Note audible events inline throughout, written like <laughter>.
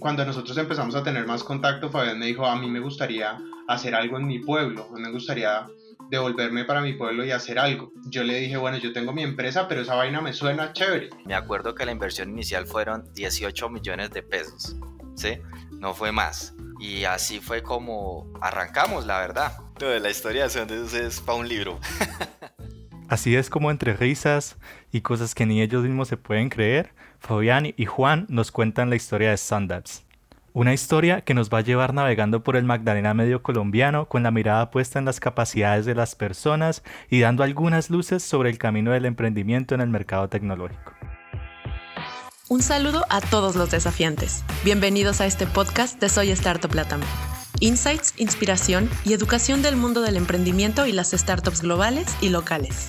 Cuando nosotros empezamos a tener más contacto, Fabián me dijo, a mí me gustaría hacer algo en mi pueblo, me gustaría devolverme para mi pueblo y hacer algo. Yo le dije, bueno, yo tengo mi empresa, pero esa vaina me suena chévere. Me acuerdo que la inversión inicial fueron 18 millones de pesos, ¿sí? No fue más. Y así fue como arrancamos, la verdad. la historia de es para un libro. <laughs> Así es como entre risas y cosas que ni ellos mismos se pueden creer, Fabián y Juan nos cuentan la historia de Sundance. Una historia que nos va a llevar navegando por el Magdalena medio colombiano con la mirada puesta en las capacidades de las personas y dando algunas luces sobre el camino del emprendimiento en el mercado tecnológico. Un saludo a todos los desafiantes. Bienvenidos a este podcast de Soy Startup Latam. Insights, inspiración y educación del mundo del emprendimiento y las startups globales y locales.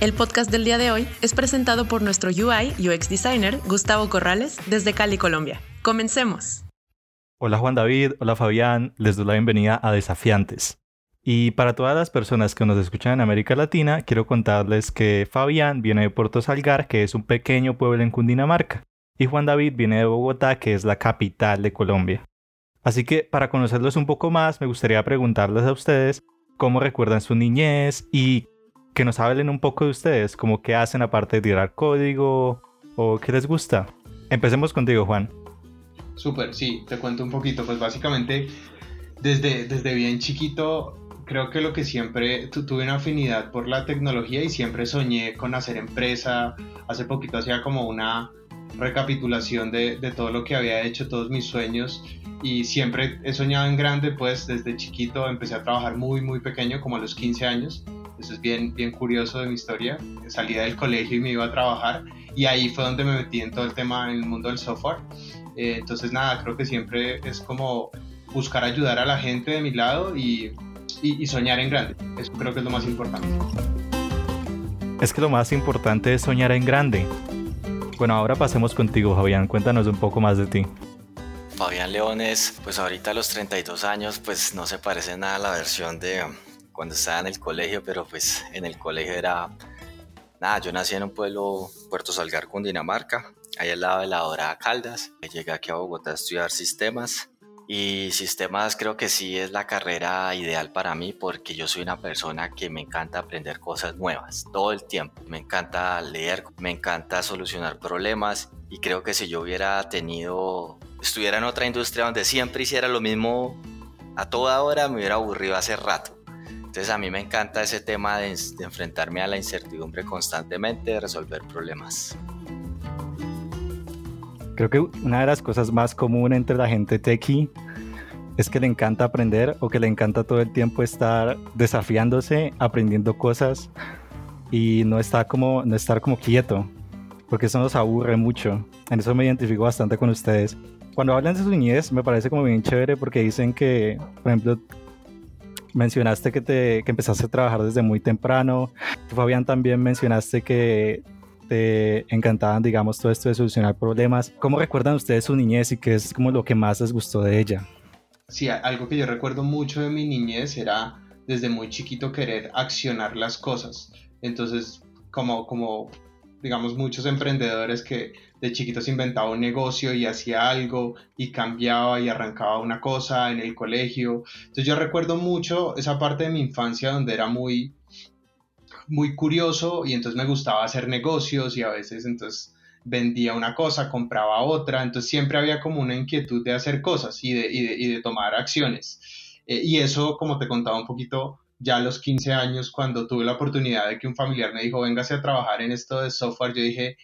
El podcast del día de hoy es presentado por nuestro UI UX designer Gustavo Corrales desde Cali, Colombia. Comencemos. Hola Juan David, hola Fabián, les doy la bienvenida a Desafiantes. Y para todas las personas que nos escuchan en América Latina, quiero contarles que Fabián viene de Puerto Salgar, que es un pequeño pueblo en Cundinamarca, y Juan David viene de Bogotá, que es la capital de Colombia. Así que para conocerlos un poco más, me gustaría preguntarles a ustedes cómo recuerdan su niñez y que nos hablen un poco de ustedes, como qué hacen aparte de tirar código o qué les gusta. Empecemos contigo, Juan. Súper, sí, te cuento un poquito. Pues básicamente, desde, desde bien chiquito, creo que lo que siempre tuve una afinidad por la tecnología y siempre soñé con hacer empresa. Hace poquito hacía como una recapitulación de, todo lo que había hecho, todos mis sueños y siempre he soñado en grande, pues desde chiquito empecé a trabajar muy, muy pequeño, como a los 15 años eso es bien, bien curioso de mi historia. Salía del colegio y me iba a trabajar y ahí fue donde me metí en todo el tema en el mundo del software. Eh, entonces nada, creo que siempre es como buscar ayudar a la gente de mi lado y, y, soñar en grande. Eso creo que es lo más importante. Es que lo más importante es soñar en grande. Bueno, ahora pasemos contigo, Fabián. Cuéntanos un poco más de ti. Fabián Leones, pues ahorita a los 32 años, pues no se parece nada a la versión de, cuando estaba en el colegio, pero pues en el colegio era... Nada, yo nací en un pueblo, Puerto Salgar, Cundinamarca, ahí al lado de la Dorada Caldas. Llegué aquí a Bogotá a estudiar sistemas y sistemas creo que sí es la carrera ideal para mí porque yo soy una persona que me encanta aprender cosas nuevas todo el tiempo. Me encanta leer, me encanta solucionar problemas y creo que si yo hubiera tenido, estuviera en otra industria donde siempre hiciera lo mismo a toda hora, me hubiera aburrido hace rato. Entonces a mí me encanta ese tema de, enfrentarme a la incertidumbre constantemente, de resolver problemas. Creo que una de las cosas más comunes entre la gente techie es que le encanta aprender o que le encanta todo el tiempo estar desafiándose, aprendiendo cosas y no estar como, no estar como quieto, porque eso nos aburre mucho. En eso me identifico bastante con ustedes. Cuando hablan de su niñez me parece como bien chévere porque dicen que, por ejemplo, mencionaste que, te, que empezaste a trabajar desde muy temprano. Fabián también mencionaste que te encantaban, digamos, todo esto de solucionar problemas. ¿Cómo recuerdan ustedes su niñez y qué es como lo que más les gustó de ella? Sí, algo que yo recuerdo mucho de mi niñez era desde muy chiquito querer accionar las cosas. Entonces, como, como digamos, muchos emprendedores que de chiquitos inventaba un negocio y hacía algo y cambiaba y arrancaba una cosa en el colegio. Entonces yo recuerdo mucho esa parte de mi infancia donde era muy, muy curioso y entonces me gustaba hacer negocios y a veces entonces vendía una cosa, compraba otra, entonces siempre había como una inquietud de hacer cosas y de, y de, tomar acciones. Eh, y eso, como te contaba un poquito, ya a los 15 años, cuando tuve la oportunidad de que un familiar me dijo, véngase a trabajar en esto de software, yo dije,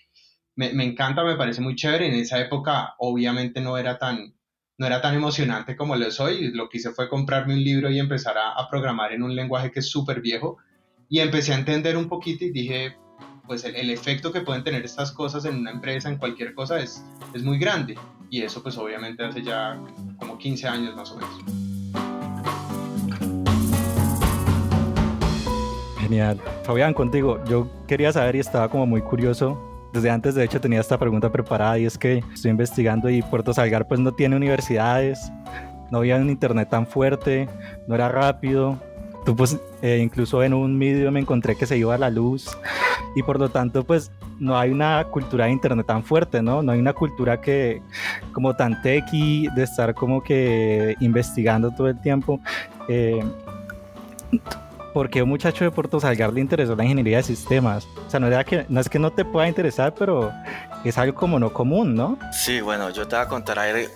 me, me, encanta, me parece muy chévere. En esa época, obviamente, no era tan, no era tan emocionante como lo soy. Lo que hice fue comprarme un libro y empezar a, a programar en un lenguaje que es súper viejo. Y empecé a entender un poquito y dije, pues el, el, efecto que pueden tener estas cosas en una empresa, en cualquier cosa, es, es muy grande. Y eso, pues obviamente, hace ya como 15 años más o menos. Genial. Fabián, contigo, yo quería saber y estaba como muy curioso. Desde antes, de hecho, tenía esta pregunta preparada y es que estoy investigando y Puerto Salgar pues no tiene universidades, no había un internet tan fuerte, no era rápido. Tú pues eh, incluso en un vídeo me encontré que se iba a la luz y por lo tanto pues no hay una cultura de internet tan fuerte, ¿no? No hay una cultura que como tan techy de estar como que investigando todo el tiempo. Eh, porque un muchacho de Puerto Salgar le interesó la ingeniería de sistemas. O sea, no, es que no te pueda interesar, pero es algo como no común, ¿no? Sí, bueno, yo te voy a contar ahí,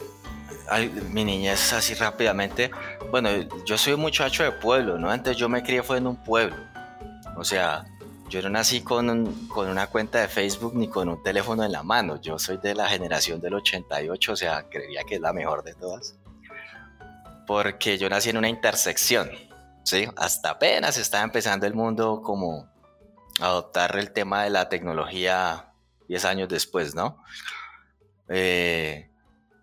mi niñez así rápidamente. Bueno, yo soy un muchacho de pueblo, ¿no? Antes yo me crié fue en un pueblo. O sea, yo no nací con, con una cuenta de Facebook ni con un teléfono en la mano. Yo soy de la generación del 88, o sea, creía que es la mejor de todas. Porque yo nací en una intersección ¿sí? Hasta apenas estaba empezando el mundo como a adoptar el tema de la tecnología 10 años después, ¿no? Eh,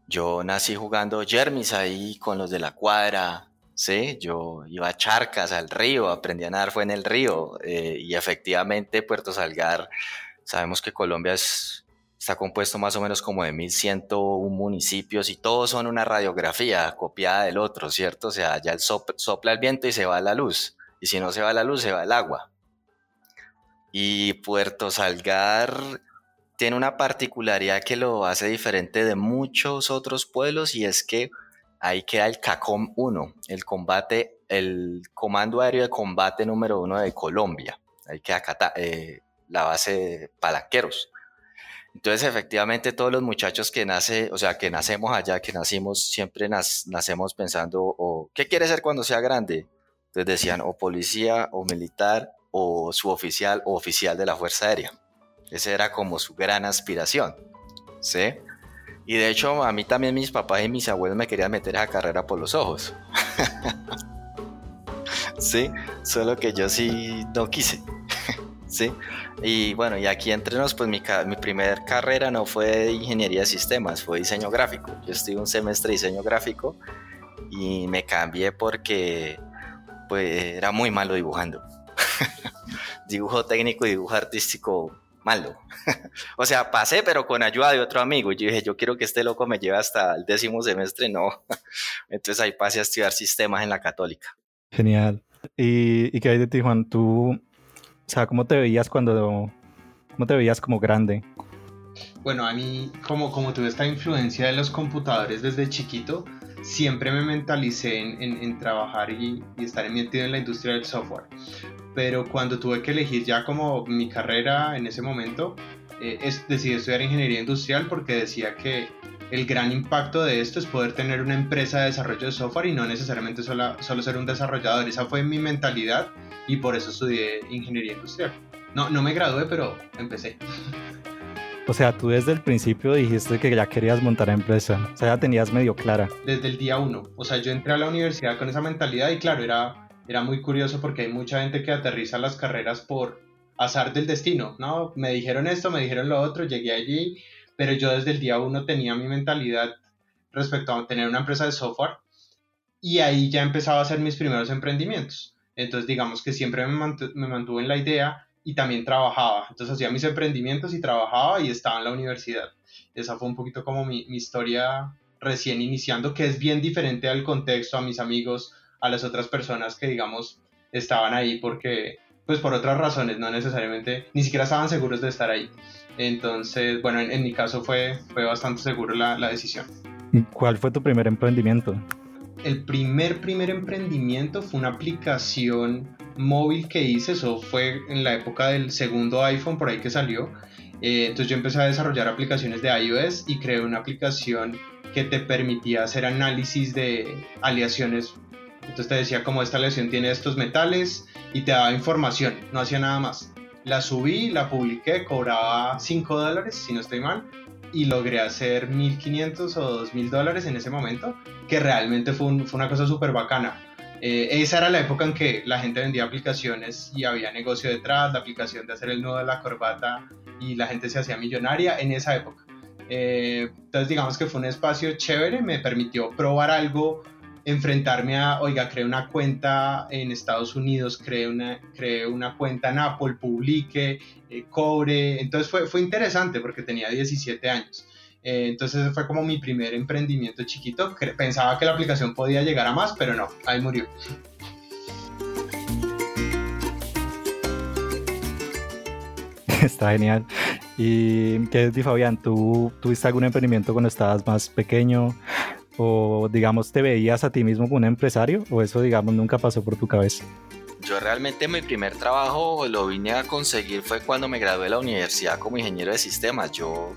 yo nací jugando Jermis ahí con los de la cuadra, ¿sí? Yo iba a Charcas, al río, aprendí a nadar, fue en el río, eh, y efectivamente Puerto Salgar, sabemos que Colombia es está compuesto más o menos como de 1101 municipios y todos son una radiografía copiada del otro, ¿cierto? O sea, ya el sopla el viento y se va la luz. Y si no se va la luz, se va el agua. Y Puerto Salgar tiene una particularidad que lo hace diferente de muchos otros pueblos y es que ahí queda el CACOM 1, el combate, el Comando Aéreo de Combate número 1 de Colombia. Ahí queda eh, la base de Palanqueros. Entonces, efectivamente, todos los muchachos que nace, o sea, que nacemos allá, que nacimos, siempre nacemos pensando, o ¿qué quiere ser cuando sea grande? Entonces decían, o policía, o militar, o suboficial, o oficial de la Fuerza Aérea. Esa era como su gran aspiración, ¿sí? Y de hecho, a mí también mis papás y mis abuelos me querían meter esa carrera por los ojos. <laughs> sí, solo que yo sí no quise. Sí. Y bueno, y aquí entre nos, pues mi, mi primer carrera no fue de ingeniería de sistemas, fue diseño gráfico. Yo estuve un semestre de diseño gráfico y me cambié porque pues era muy malo dibujando. <laughs> dibujo técnico y dibujo artístico malo. <laughs> o sea, pasé, pero con ayuda de otro amigo. Yo dije, yo quiero que este loco me lleve hasta el décimo semestre. No. <laughs> Entonces ahí pasé a estudiar sistemas en la católica. Genial. ¿Y, y qué hay de ti, Juan? ¿Tú o sea, ¿cómo te veías cuando... ¿Cómo te veías como grande? Bueno, a mí, como, como tuve esta influencia de los computadores desde chiquito, siempre me mentalicé en, en, trabajar y, y, estar metido en la industria del software. Pero cuando tuve que elegir ya como mi carrera en ese momento, eh, decidí estudiar ingeniería industrial porque decía que el gran impacto de esto es poder tener una empresa de desarrollo de software y no necesariamente solo, solo ser un desarrollador. Esa fue mi mentalidad y por eso estudié ingeniería industrial. No, no me gradué, pero empecé. O sea, tú desde el principio dijiste que ya querías montar empresa, o sea, ya tenías medio clara. Desde el día uno, o sea, yo entré a la universidad con esa mentalidad y claro, era, era muy curioso porque hay mucha gente que aterriza las carreras por azar del destino, ¿no? Me dijeron esto, me dijeron lo otro, llegué allí, pero yo desde el día uno tenía mi mentalidad respecto a tener una empresa de software y ahí ya empezaba a hacer mis primeros emprendimientos. Entonces, digamos que siempre me, mantuve en la idea y también trabajaba. Entonces, hacía mis emprendimientos y trabajaba y estaba en la universidad. Esa fue un poquito como mi, mi historia recién iniciando, que es bien diferente al contexto, a mis amigos, a las otras personas que, digamos, estaban ahí porque, pues por otras razones, no necesariamente, ni siquiera estaban seguros de estar ahí. Entonces, bueno, en, mi caso fue, fue bastante seguro la, la decisión. ¿Cuál fue tu primer emprendimiento? el primer, primer emprendimiento fue una aplicación móvil que hice, eso fue en la época del segundo iPhone por ahí que salió. Eh, entonces yo empecé a desarrollar aplicaciones de iOS y creé una aplicación que te permitía hacer análisis de aleaciones. Entonces te decía como esta aleación tiene estos metales y te daba información, no hacía nada más. La subí, la publiqué, cobraba 5 dólares, si no estoy mal, y logré hacer 1.500 o 2.000 dólares en ese momento, que realmente fue, fue una cosa súper bacana. Eh, esa era la época en que la gente vendía aplicaciones y había negocio detrás, la aplicación de hacer el nudo de la corbata y la gente se hacía millonaria en esa época. Eh, entonces digamos que fue un espacio chévere, me permitió probar algo enfrentarme a, oiga, creé una cuenta en Estados Unidos, creé una, creé una cuenta en Apple, publique, eh, cobre. Entonces fue, fue interesante porque tenía 17 años. Eh, entonces fue como mi primer emprendimiento chiquito. Pensaba que la aplicación podía llegar a más, pero no, ahí murió. <laughs> Está genial. ¿Y qué es, Fabián? ¿Tú tuviste algún emprendimiento cuando estabas más pequeño? ¿O, digamos, te veías a ti mismo como un empresario? ¿O eso, digamos, nunca pasó por tu cabeza? Yo realmente mi primer trabajo lo vine a conseguir fue cuando me gradué de la universidad como ingeniero de sistemas. Yo,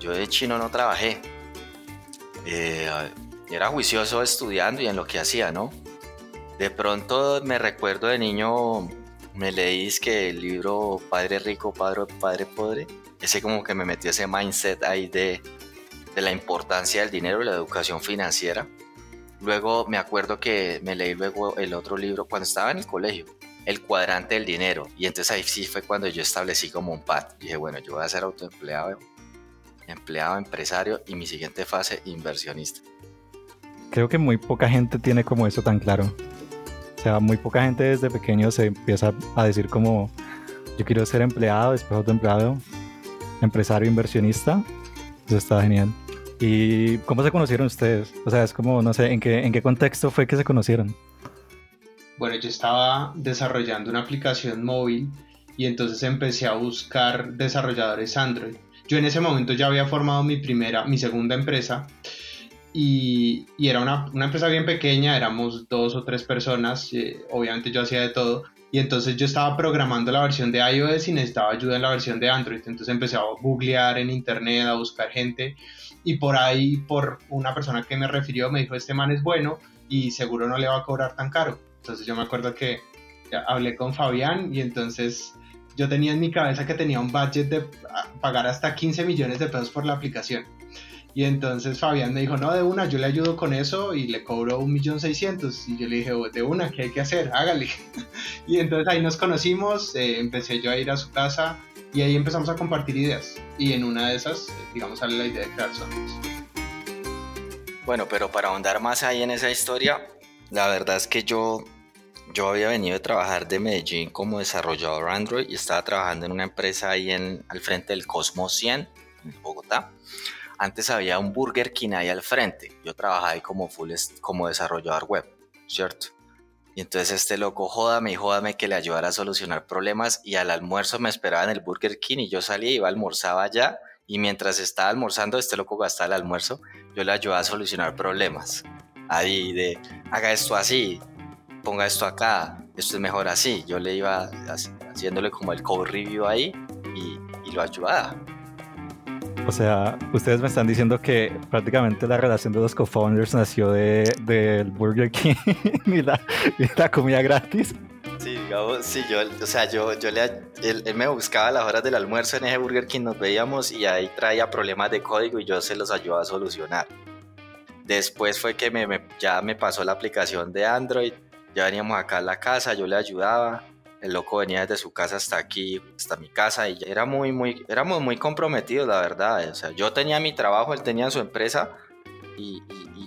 yo de chino no trabajé. Eh, era juicioso estudiando y en lo que hacía, ¿no? De pronto me recuerdo de niño, me leí que el libro Padre Rico, Padre, Padre Pobre. Ese como que me metió ese mindset ahí de, de la importancia del dinero y la educación financiera. Luego me acuerdo que me leí luego el otro libro cuando estaba en el colegio, El cuadrante del dinero. Y entonces ahí sí fue cuando yo establecí como un pad. Dije, bueno, yo voy a ser autoempleado, empleado, empresario y mi siguiente fase, inversionista. Creo que muy poca gente tiene como eso tan claro. O sea, muy poca gente desde pequeño se empieza a decir como, yo quiero ser empleado, después autoempleado, empresario, inversionista. Eso está genial. ¿Y cómo se conocieron ustedes? O sea, es como, no sé, ¿en qué, en qué contexto fue que se conocieron? Bueno, yo estaba desarrollando una aplicación móvil y entonces empecé a buscar desarrolladores Android. Yo en ese momento ya había formado mi primera, mi segunda empresa y, y era una, una, empresa bien pequeña, éramos dos o tres personas, eh, obviamente yo hacía de todo y entonces yo estaba programando la versión de iOS y necesitaba ayuda en la versión de Android, entonces empecé a googlear en internet, a buscar gente y por ahí, por una persona que me refirió, me dijo, este man es bueno y seguro no le va a cobrar tan caro. Entonces yo me acuerdo que hablé con Fabián y entonces yo tenía en mi cabeza que tenía un budget de pagar hasta 15 millones de pesos por la aplicación. Y entonces Fabián me dijo, no, de una, yo le ayudo con eso y le cobro un millón seiscientos. Y yo le dije, de una, ¿qué hay que hacer? Hágale. <laughs> y entonces ahí nos conocimos, eh, empecé yo a ir a su casa, y ahí empezamos a compartir ideas. Y en una de esas, eh, digamos, sale la idea de crear Sonos. Bueno, pero para ahondar más ahí en esa historia, la verdad es que yo, yo había venido a trabajar de Medellín como desarrollador Android y estaba trabajando en una empresa ahí en, al frente del Cosmos 100, en Bogotá. Antes había un Burger King ahí al frente. Yo trabajaba ahí como, full, como desarrollador web, ¿cierto? Y entonces este loco, jódame y jódame que le ayudara a solucionar problemas y al almuerzo me esperaba en el Burger King y yo salía, iba, almorzaba allá y mientras estaba almorzando, este loco gastaba el almuerzo, yo le ayudaba a solucionar problemas. Ahí de, haga esto así, ponga esto acá, esto es mejor así. Yo le iba haciéndole como el code review ahí y, y lo ayudaba. O sea, ustedes me están diciendo que prácticamente la relación de los co-founders nació del de, Burger King <laughs> y, la, comida gratis. Sí, digamos, sí, yo, o sea, yo, yo le, él, me buscaba las horas del almuerzo en ese Burger King, nos veíamos y ahí traía problemas de código y yo se los ayudaba a solucionar. Después fue que me, ya me pasó la aplicación de Android, ya veníamos acá a la casa, yo le ayudaba, el loco venía desde su casa hasta aquí, hasta mi casa y era muy, muy, éramos muy comprometidos, la verdad. O sea, yo tenía mi trabajo, él tenía su empresa y,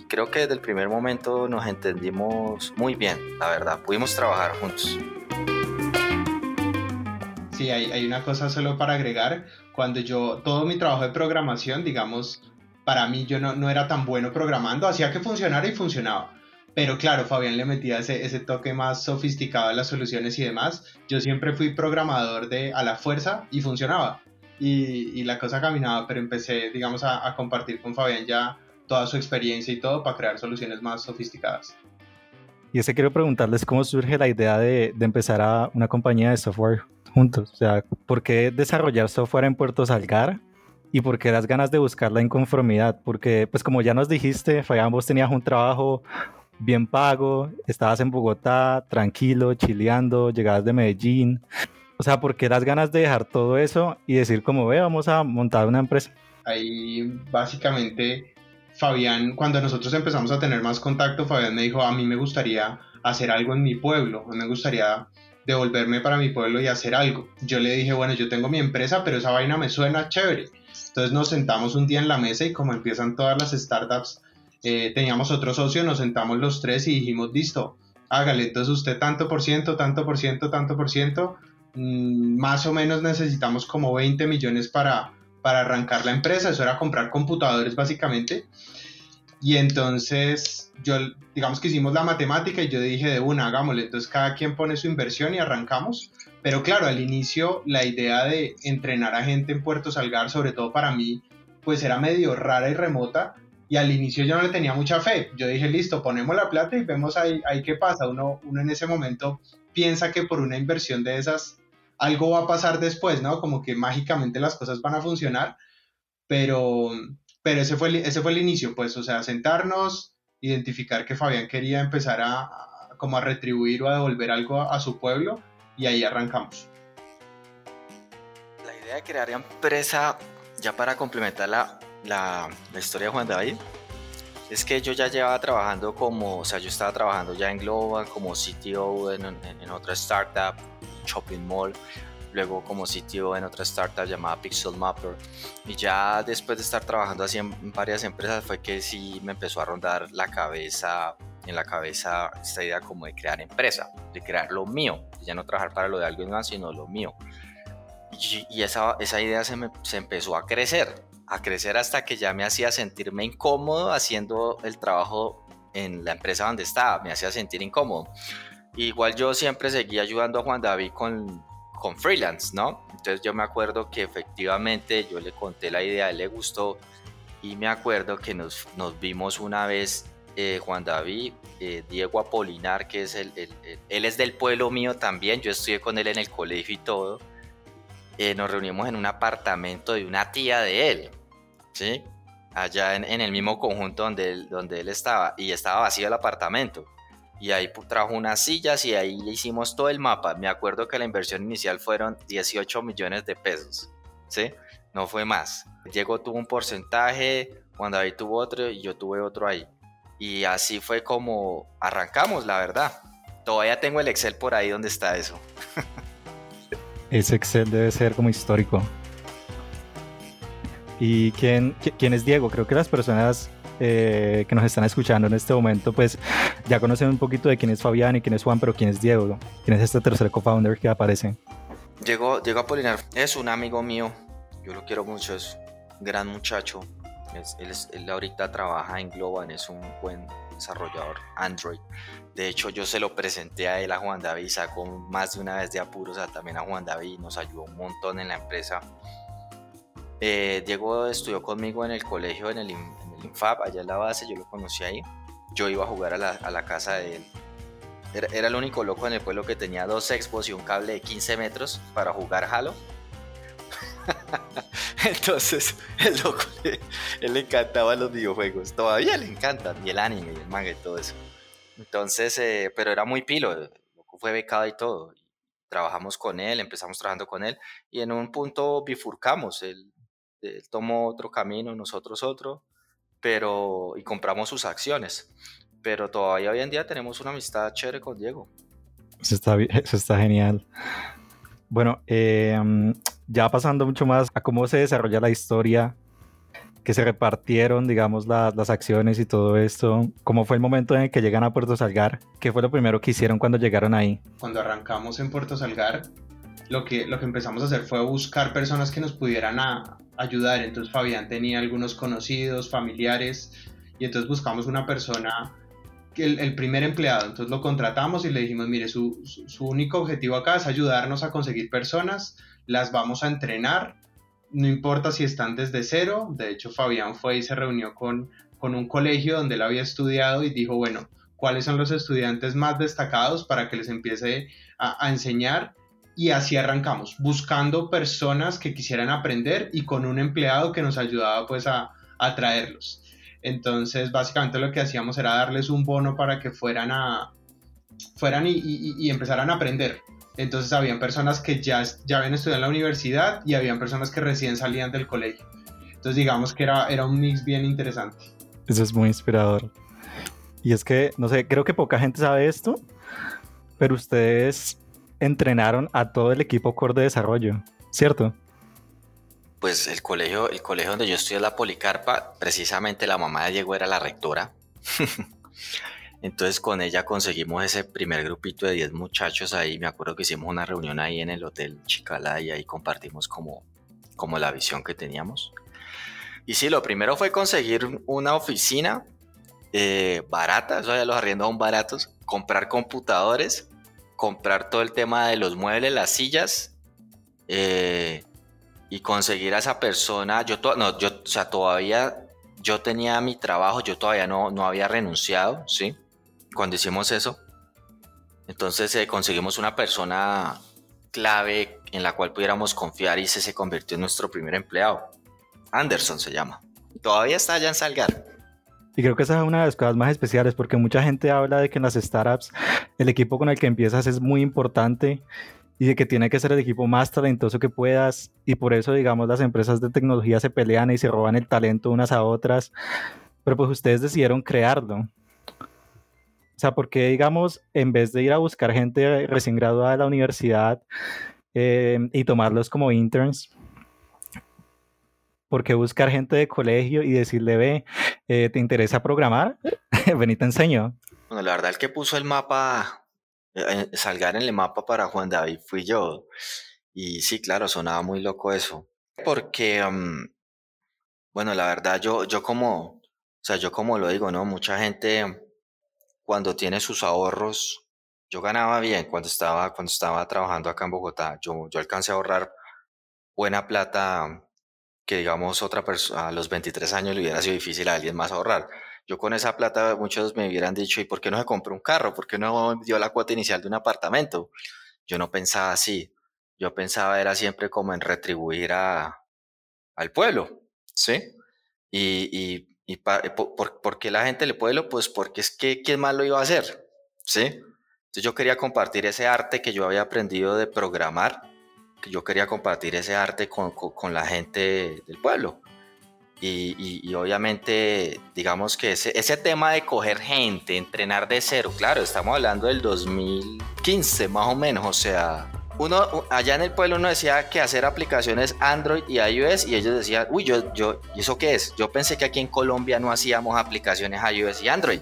creo que desde el primer momento nos entendimos muy bien, la verdad. Pudimos trabajar juntos. Sí, hay, hay una cosa solo para agregar. Cuando yo, todo mi trabajo de programación, digamos, para mí yo no, no era tan bueno programando, hacía que funcionara y funcionaba pero claro, Fabián le metía ese, ese toque más sofisticado a las soluciones y demás. Yo siempre fui programador de a la fuerza y funcionaba. Y, y la cosa caminaba, pero empecé, digamos, a, a, compartir con Fabián ya toda su experiencia y todo para crear soluciones más sofisticadas. Y ese quiero preguntarles cómo surge la idea de, de empezar a una compañía de software juntos. O sea, ¿por qué desarrollar software en Puerto Salgar? ¿Y por qué las ganas de buscar la inconformidad? Porque, pues como ya nos dijiste, Fabián, vos tenías un trabajo bien pago, estabas en Bogotá, tranquilo, chileando, llegabas de Medellín. O sea, ¿por qué las ganas de dejar todo eso y decir como, ve, vamos a montar una empresa? Ahí básicamente Fabián, cuando nosotros empezamos a tener más contacto, Fabián me dijo, a mí me gustaría hacer algo en mi pueblo, me gustaría devolverme para mi pueblo y hacer algo. Yo le dije, bueno, yo tengo mi empresa, pero esa vaina me suena chévere. Entonces nos sentamos un día en la mesa y como empiezan todas las startups, eh, teníamos otro socio, nos sentamos los tres y dijimos, listo, hágale, entonces usted tanto por ciento, tanto por ciento, tanto por ciento, mm, más o menos necesitamos como 20 millones para, para arrancar la empresa, eso era comprar computadores básicamente. Y entonces yo, digamos que hicimos la matemática y yo dije de una, hagámosle, entonces cada quien pone su inversión y arrancamos. Pero claro, al inicio la idea de entrenar a gente en Puerto Salgar, sobre todo para mí, pues era medio rara y remota. Y al inicio yo no le tenía mucha fe. Yo dije, listo, ponemos la plata y vemos ahí, ahí qué pasa. Uno, uno en ese momento piensa que por una inversión de esas algo va a pasar después, ¿no? Como que mágicamente las cosas van a funcionar. Pero, pero ese, fue el, ese fue el inicio, pues, o sea, sentarnos, identificar que Fabián quería empezar a, como a retribuir o a devolver algo a, su pueblo y ahí arrancamos. La idea de crear empresa, ya para complementar la, la, historia de Juan David, es que yo ya llevaba trabajando como, o sea, yo estaba trabajando ya en Global como CTO en, en, otra startup, Shopping Mall, luego como sitio en otra startup llamada Pixel Mapper. Y ya después de estar trabajando así en varias empresas fue que sí me empezó a rondar la cabeza, en la cabeza esta idea como de crear empresa, de crear lo mío, de ya no trabajar para lo de alguien más, sino lo mío. Y, esa, esa idea se, me, se empezó a crecer, a crecer hasta que ya me hacía sentirme incómodo haciendo el trabajo en la empresa donde estaba, me hacía sentir incómodo. Igual yo siempre seguía ayudando a Juan David con, con freelance, ¿no? Entonces yo me acuerdo que efectivamente yo le conté la idea, él le gustó y me acuerdo que nos, nos vimos una vez eh, Juan David, eh, Diego Apolinar, que es el, él es del pueblo mío también, yo estudié con él en el colegio y todo. Eh, nos reunimos en un apartamento de una tía de él, ¿sí? Allá en, en el mismo conjunto donde él, donde él estaba, y estaba vacío el apartamento y ahí trajo unas sillas y ahí le hicimos todo el mapa. Me acuerdo que la inversión inicial fueron 18 millones de pesos, ¿sí? No fue más. Diego tuvo un porcentaje, Juan David tuvo otro y yo tuve otro ahí. Y así fue como arrancamos, la verdad. Todavía tengo el Excel por ahí donde está eso. <laughs> Ese Excel debe ser como histórico. ¿Y quién, quién es Diego? Creo que las personas eh, que nos están escuchando en este momento, pues ya conocen un poquito de quién es Fabián y quién es Juan, pero quién es Diego, quién es este tercer co-founder que aparece. Diego, Diego Apolinar es un amigo mío, yo lo quiero mucho, es un gran muchacho. él, ahorita trabaja en Globan, es un buen desarrollador Android. De hecho, yo se lo presenté a él, a Juan David, sacó más de una vez de apuros a, también a Juan David, nos ayudó un montón en la empresa. Eh, Diego estudió conmigo en el colegio, en el, Fab, allá en la base, yo lo conocí ahí. Yo iba a jugar a la, casa de él. Era, el único loco en el pueblo que tenía dos expos y un cable de 15 metros para jugar Halo. <laughs> Entonces, el loco, él le encantaban los videojuegos. Todavía le encantan, y el anime, y el manga y todo eso. Entonces, eh, pero era muy pilo. Fue becado y todo. Trabajamos con él, empezamos trabajando con él, y en un punto bifurcamos. Él, él tomó otro camino, nosotros otro pero y compramos sus acciones. Pero todavía hoy en día tenemos una amistad chévere con Diego. Eso está, <laughs> eso está genial. Bueno, em, ya pasando mucho más a cómo se desarrolla la historia, que se repartieron, digamos, las acciones y todo esto. ¿Cómo fue el momento en el que llegan a Puerto Salgar? ¿Qué fue lo primero que hicieron cuando llegaron ahí? Cuando arrancamos en Puerto Salgar, lo que, lo que empezamos a hacer fue buscar personas que nos pudieran a, ayudar. Entonces Fabián tenía algunos conocidos, familiares, y entonces buscamos una persona, el, el primer empleado, entonces lo contratamos y le dijimos, mire, su, su, único objetivo acá es ayudarnos a conseguir personas, las vamos a entrenar, no importa si están desde cero, de hecho Fabián fue y se reunió con, con un colegio donde él había estudiado y dijo, bueno, ¿cuáles son los estudiantes más destacados para que les empiece a, enseñar? y así arrancamos, buscando personas que quisieran aprender y con un empleado que nos ayudaba pues a, a traerlos. Entonces básicamente lo que hacíamos era darles un bono para que fueran a fueran y, empezaran a aprender. Entonces habían personas que ya, ya habían estudiado en la universidad y habían personas que recién salían del colegio. Entonces digamos que era, era un mix bien interesante. Eso es muy inspirador. Y es que, no sé, creo que poca gente sabe esto, pero ustedes entrenaron a todo el equipo core de desarrollo, ¿cierto? Pues el colegio, el colegio donde yo estudié la Policarpa, precisamente la mamá de Diego era la rectora. <laughs> Entonces con ella conseguimos ese primer grupito de 10 muchachos ahí. Me acuerdo que hicimos una reunión ahí en el Hotel Chicala y ahí compartimos como, como la visión que teníamos. Y sí, lo primero fue conseguir una oficina eh, barata, eso ya los arriendos son baratos, comprar computadores comprar todo el tema de los muebles, las sillas, eh, y conseguir a esa persona. Yo, no, yo, o sea, todavía yo tenía mi trabajo, yo todavía no, no había renunciado, ¿sí? Cuando hicimos eso. Entonces eh, conseguimos una persona clave en la cual pudiéramos confiar y se, se convirtió en nuestro primer empleado. Anderson se llama. Todavía está allá en Salgar. Y creo que esa es una de las cosas más especiales porque mucha gente habla de que en las startups el equipo con el que empiezas es muy importante y de que tiene que ser el equipo más talentoso que puedas y por eso digamos las empresas de tecnología se pelean y se roban el talento unas a otras, pero pues ustedes decidieron crearlo. O sea, porque digamos, en vez de ir a buscar gente recién graduada de la universidad eh, y tomarlos como interns, ¿por qué buscar gente de colegio y decirle, ve, eh, ¿te interesa programar? <laughs> Vení, te enseño. Bueno, la verdad, el que puso el mapa, eh, salgar en el mapa para Juan David fui yo. Y sí, claro, sonaba muy loco eso. Porque, mm, bueno, la verdad, yo, yo como, o sea, yo como lo digo, ¿no? Mucha gente cuando tiene sus ahorros, yo ganaba bien cuando estaba, cuando estaba trabajando acá en Bogotá. Yo, yo alcancé a ahorrar buena plata que digamos otra persona a los 23 años le hubiera sido difícil a alguien más ahorrar. Yo con esa plata muchos me hubieran dicho, ¿y por qué no se compró un carro? ¿Por qué no dio la cuota inicial de un apartamento? Yo no pensaba así. Yo pensaba era siempre como en retribuir a, al pueblo, ¿sí? Y, y, y por, qué la gente le pueblo? Pues porque es que ¿quién más lo iba a hacer? ¿Sí? Entonces yo quería compartir ese arte que yo había aprendido de programar yo quería compartir ese arte con, con, la gente del pueblo. Y, y, obviamente, digamos que ese, ese tema de coger gente, entrenar de cero, claro, estamos hablando del 2015 más o menos, o sea, uno allá en el pueblo uno decía que hacer aplicaciones Android y iOS y ellos decían, uy, yo, yo, ¿y eso qué es? Yo pensé que aquí en Colombia no hacíamos aplicaciones iOS y Android,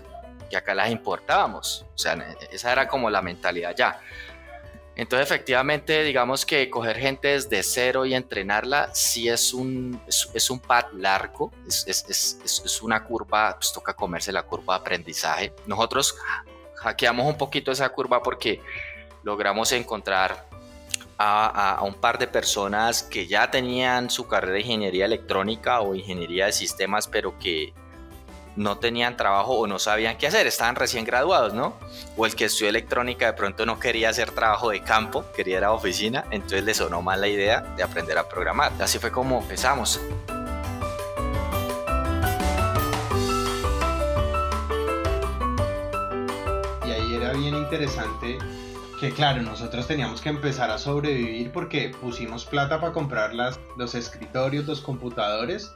que acá las importábamos, o sea, esa era como la mentalidad ya. Entonces, efectivamente, digamos que coger gente desde cero y entrenarla sí es un, es, un pad largo, es, es, es, una curva, pues toca comerse la curva de aprendizaje. Nosotros hackeamos un poquito esa curva porque logramos encontrar a, un par de personas que ya tenían su carrera de ingeniería electrónica o ingeniería de sistemas, pero que no tenían trabajo o no sabían qué hacer, estaban recién graduados, ¿no? O el que estudió electrónica de pronto no quería hacer trabajo de campo, quería ir a oficina, entonces le sonó mal la idea de aprender a programar. Así fue como empezamos. Y ahí era bien interesante que claro, nosotros teníamos que empezar a sobrevivir porque pusimos plata para comprar las, los escritorios, los computadores,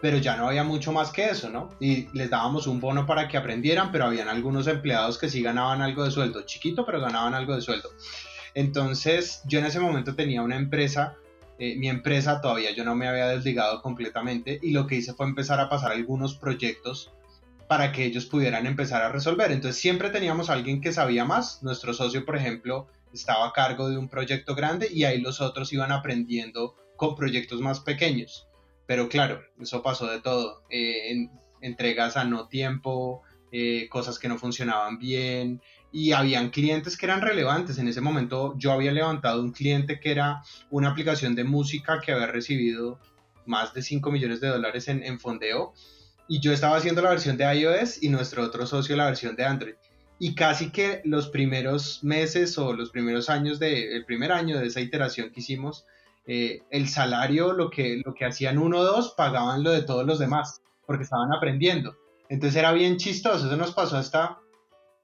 pero ya no había mucho más que eso, ¿no? Y les dábamos un bono para que aprendieran, pero habían algunos empleados que sí ganaban algo de sueldo, chiquito, pero ganaban algo de sueldo. Entonces, yo en ese momento tenía una empresa, eh, mi empresa todavía yo no me había desligado completamente y lo que hice fue empezar a pasar algunos proyectos para que ellos pudieran empezar a resolver. Entonces, siempre teníamos a alguien que sabía más. Nuestro socio, por ejemplo, estaba a cargo de un proyecto grande y ahí los otros iban aprendiendo con proyectos más pequeños. Pero claro, eso pasó de todo. Eh, entregas a no tiempo, eh, cosas que no funcionaban bien y habían clientes que eran relevantes. En ese momento yo había levantado un cliente que era una aplicación de música que había recibido más de 5 millones de dólares en, fondeo y yo estaba haciendo la versión de iOS y nuestro otro socio la versión de Android. Y casi que los primeros meses o los primeros años de, el primer año de esa iteración que hicimos, eh, el salario, lo que, lo que hacían uno o dos, pagaban lo de todos los demás, porque estaban aprendiendo. Entonces era bien chistoso, eso nos pasó hasta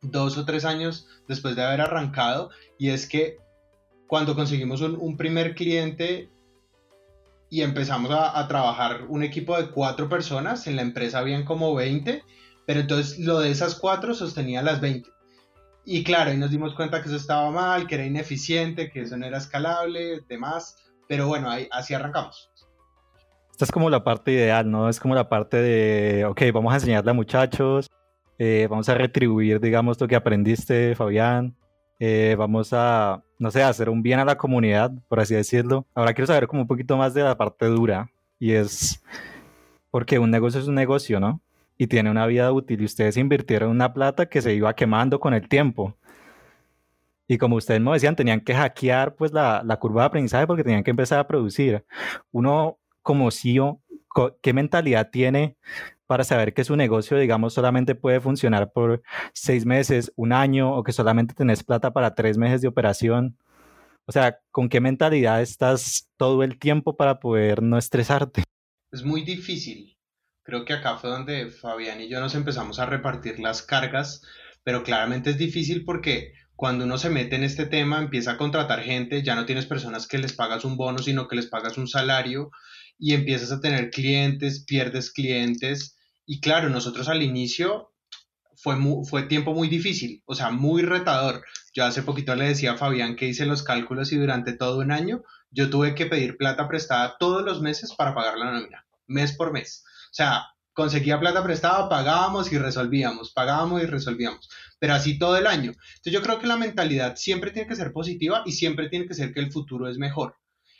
dos o tres años después de haber arrancado, y es que cuando conseguimos un, primer cliente y empezamos a, a, trabajar un equipo de cuatro personas, en la empresa habían como 20, pero entonces lo de esas cuatro sostenía las 20. Y claro, y nos dimos cuenta que eso estaba mal, que era ineficiente, que eso no era escalable, demás. Pero bueno, ahí, así arrancamos. Esta es como la parte ideal, ¿no? Es como la parte de, ok, vamos a enseñarle a muchachos, eh, vamos a retribuir, digamos, lo que aprendiste, Fabián, eh, vamos a, no sé, hacer un bien a la comunidad, por así decirlo. Ahora quiero saber como un poquito más de la parte dura, y es porque un negocio es un negocio, ¿no? Y tiene una vida útil, y ustedes invirtieron una plata que se iba quemando con el tiempo. Y como ustedes me decían, tenían que hackear pues la, la curva de aprendizaje porque tenían que empezar a producir. Uno como CEO, ¿qué mentalidad tiene para saber que su negocio, digamos, solamente puede funcionar por seis meses, un año, o que solamente tenés plata para tres meses de operación? O sea, ¿con qué mentalidad estás todo el tiempo para poder no estresarte? Es muy difícil. Creo que acá fue donde Fabián y yo nos empezamos a repartir las cargas, pero claramente es difícil porque cuando uno se mete en este tema, empieza a contratar gente, ya no tienes personas que les pagas un bono, sino que les pagas un salario y empiezas a tener clientes, pierdes clientes. Y claro, nosotros al inicio fue, fue tiempo muy difícil, o sea, muy retador. Yo hace poquito le decía a Fabián que hice los cálculos y durante todo un año yo tuve que pedir plata prestada todos los meses para pagar la nómina, mes por mes. O sea, conseguía plata prestada, pagábamos y resolvíamos, pagábamos y resolvíamos, pero así todo el año. Entonces yo creo que la mentalidad siempre tiene que ser positiva y siempre tiene que ser que el futuro es mejor.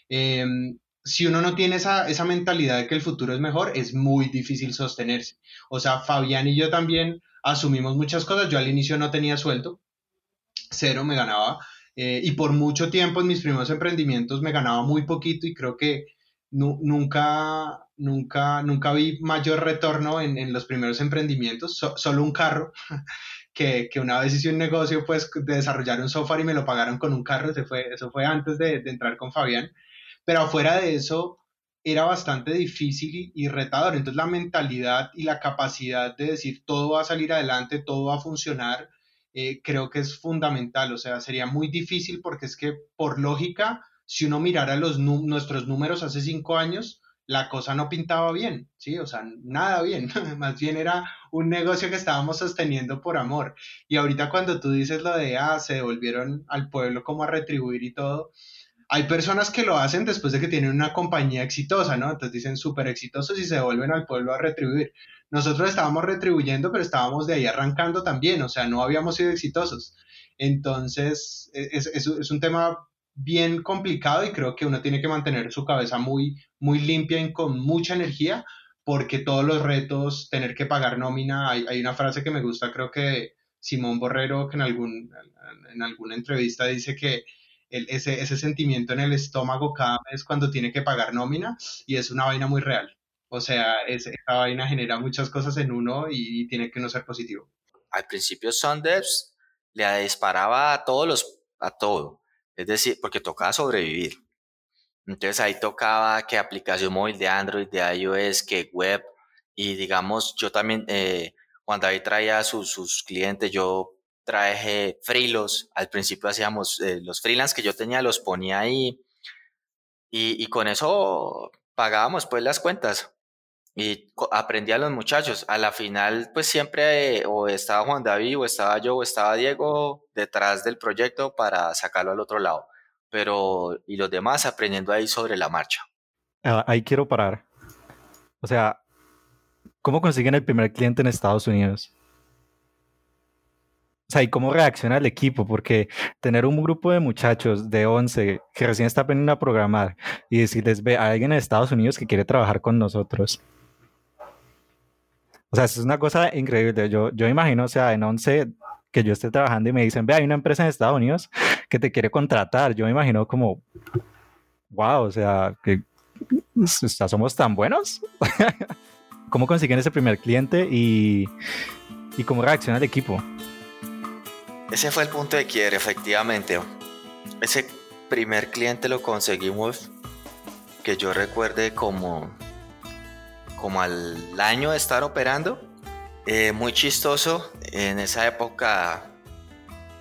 Em, si uno no tiene esa, esa mentalidad de que el futuro es mejor, es muy difícil sostenerse. O sea, Fabián y yo también asumimos muchas cosas. Yo al inicio no tenía sueldo, cero me ganaba. Eh, y por mucho tiempo en mis primeros emprendimientos me ganaba muy poquito y creo que nunca, nunca, nunca vi mayor retorno en, en los primeros emprendimientos, solo un carro, <laughs> que, que, una vez hice un negocio pues de desarrollar un software y me lo pagaron con un carro, eso fue, eso fue antes de, de entrar con Fabián, pero afuera de eso era bastante difícil y, retador, entonces la mentalidad y la capacidad de decir todo va a salir adelante, todo va a funcionar, eh, creo que es fundamental, o sea, sería muy difícil porque es que por lógica, si uno mirara los nuestros números hace cinco años, la cosa no pintaba bien, ¿sí? O sea, nada bien, <laughs> más bien era un negocio que estábamos sosteniendo por amor. Y ahorita cuando tú dices lo de, ah, se devolvieron al pueblo como a retribuir y todo, hay personas que lo hacen después de que tienen una compañía exitosa, ¿no? Entonces dicen súper exitosos y se devuelven al pueblo a retribuir. Nosotros estábamos retribuyendo, pero estábamos de ahí arrancando también, o sea, no habíamos sido exitosos. Entonces, e, es, es, es un tema bien complicado y creo que uno tiene que mantener su cabeza muy, muy limpia y con mucha energía porque todos los retos, tener que pagar nómina, hay, hay una frase que me gusta, creo que Simón Borrero, que en, algún, en alguna entrevista dice que el, ese, ese sentimiento en el estómago cada vez cuando tiene que pagar nómina y es una vaina muy real. O sea, esa vaina genera muchas cosas en uno y, tiene que no ser positivo. Al principio Sanders le disparaba a todos los, a todo. Es decir, porque tocaba sobrevivir. Entonces ahí tocaba que aplicación móvil de Android, de iOS, que web. Y digamos, yo también, eh, cuando ahí traía sus, sus clientes, yo traje freelos. Al principio hacíamos eh, los freelance que yo tenía, los ponía ahí. Y, y, con eso pagábamos pues las cuentas. Y aprendí a los muchachos. A la final, pues siempre eh, o estaba Juan David, o estaba yo, o estaba Diego detrás del proyecto para sacarlo al otro lado. Pero, y los demás aprendiendo ahí sobre la marcha. Ah, ahí quiero parar. O sea, ¿cómo consiguen el primer cliente en Estados Unidos? O sea, ¿y cómo reacciona el equipo? Porque tener un grupo de muchachos de 11 que recién está aprendiendo a programar y decirles, ve, a alguien en Estados Unidos que quiere trabajar con nosotros. O sea, es una cosa increíble. Yo, yo imagino, o sea, en 11 que yo esté trabajando y me dicen, ve, hay una empresa en Estados Unidos que te quiere contratar. Yo me imagino como, wow, o sea, que somos tan buenos. <laughs> ¿Cómo consiguen ese primer cliente y, y cómo reacciona el equipo? Ese fue el punto de quiebre, efectivamente. Ese primer cliente lo conseguimos, que yo recuerde como, como al año de estar operando. Eh, muy chistoso, en esa época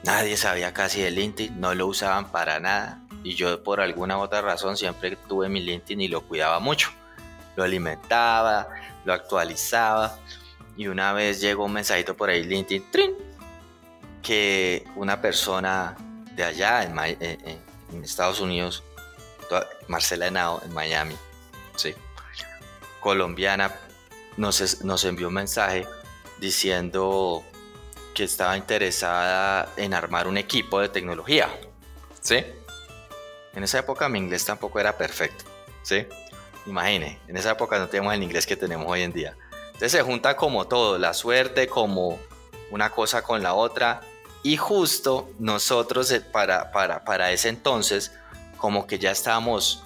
nadie sabía casi de LinkedIn, no lo usaban para nada. Y yo por alguna otra razón siempre tuve mi LinkedIn y lo cuidaba mucho. Lo alimentaba, lo actualizaba. Y una vez llegó un mensajito por ahí, LinkedIn, ¡trin! Que una persona de allá en, en, Estados Unidos, Marcela Henao en Miami, ¿sí? colombiana, nos, nos envió un mensaje diciendo que estaba interesada en armar un equipo de tecnología. ¿Sí? En esa época mi inglés tampoco era perfecto. ¿Sí? Imagine, en esa época no teníamos el inglés que tenemos hoy en día. Entonces se junta como todo, la suerte, como una cosa con la otra Y justo nosotros eh, para, para, para ese entonces, como que ya estábamos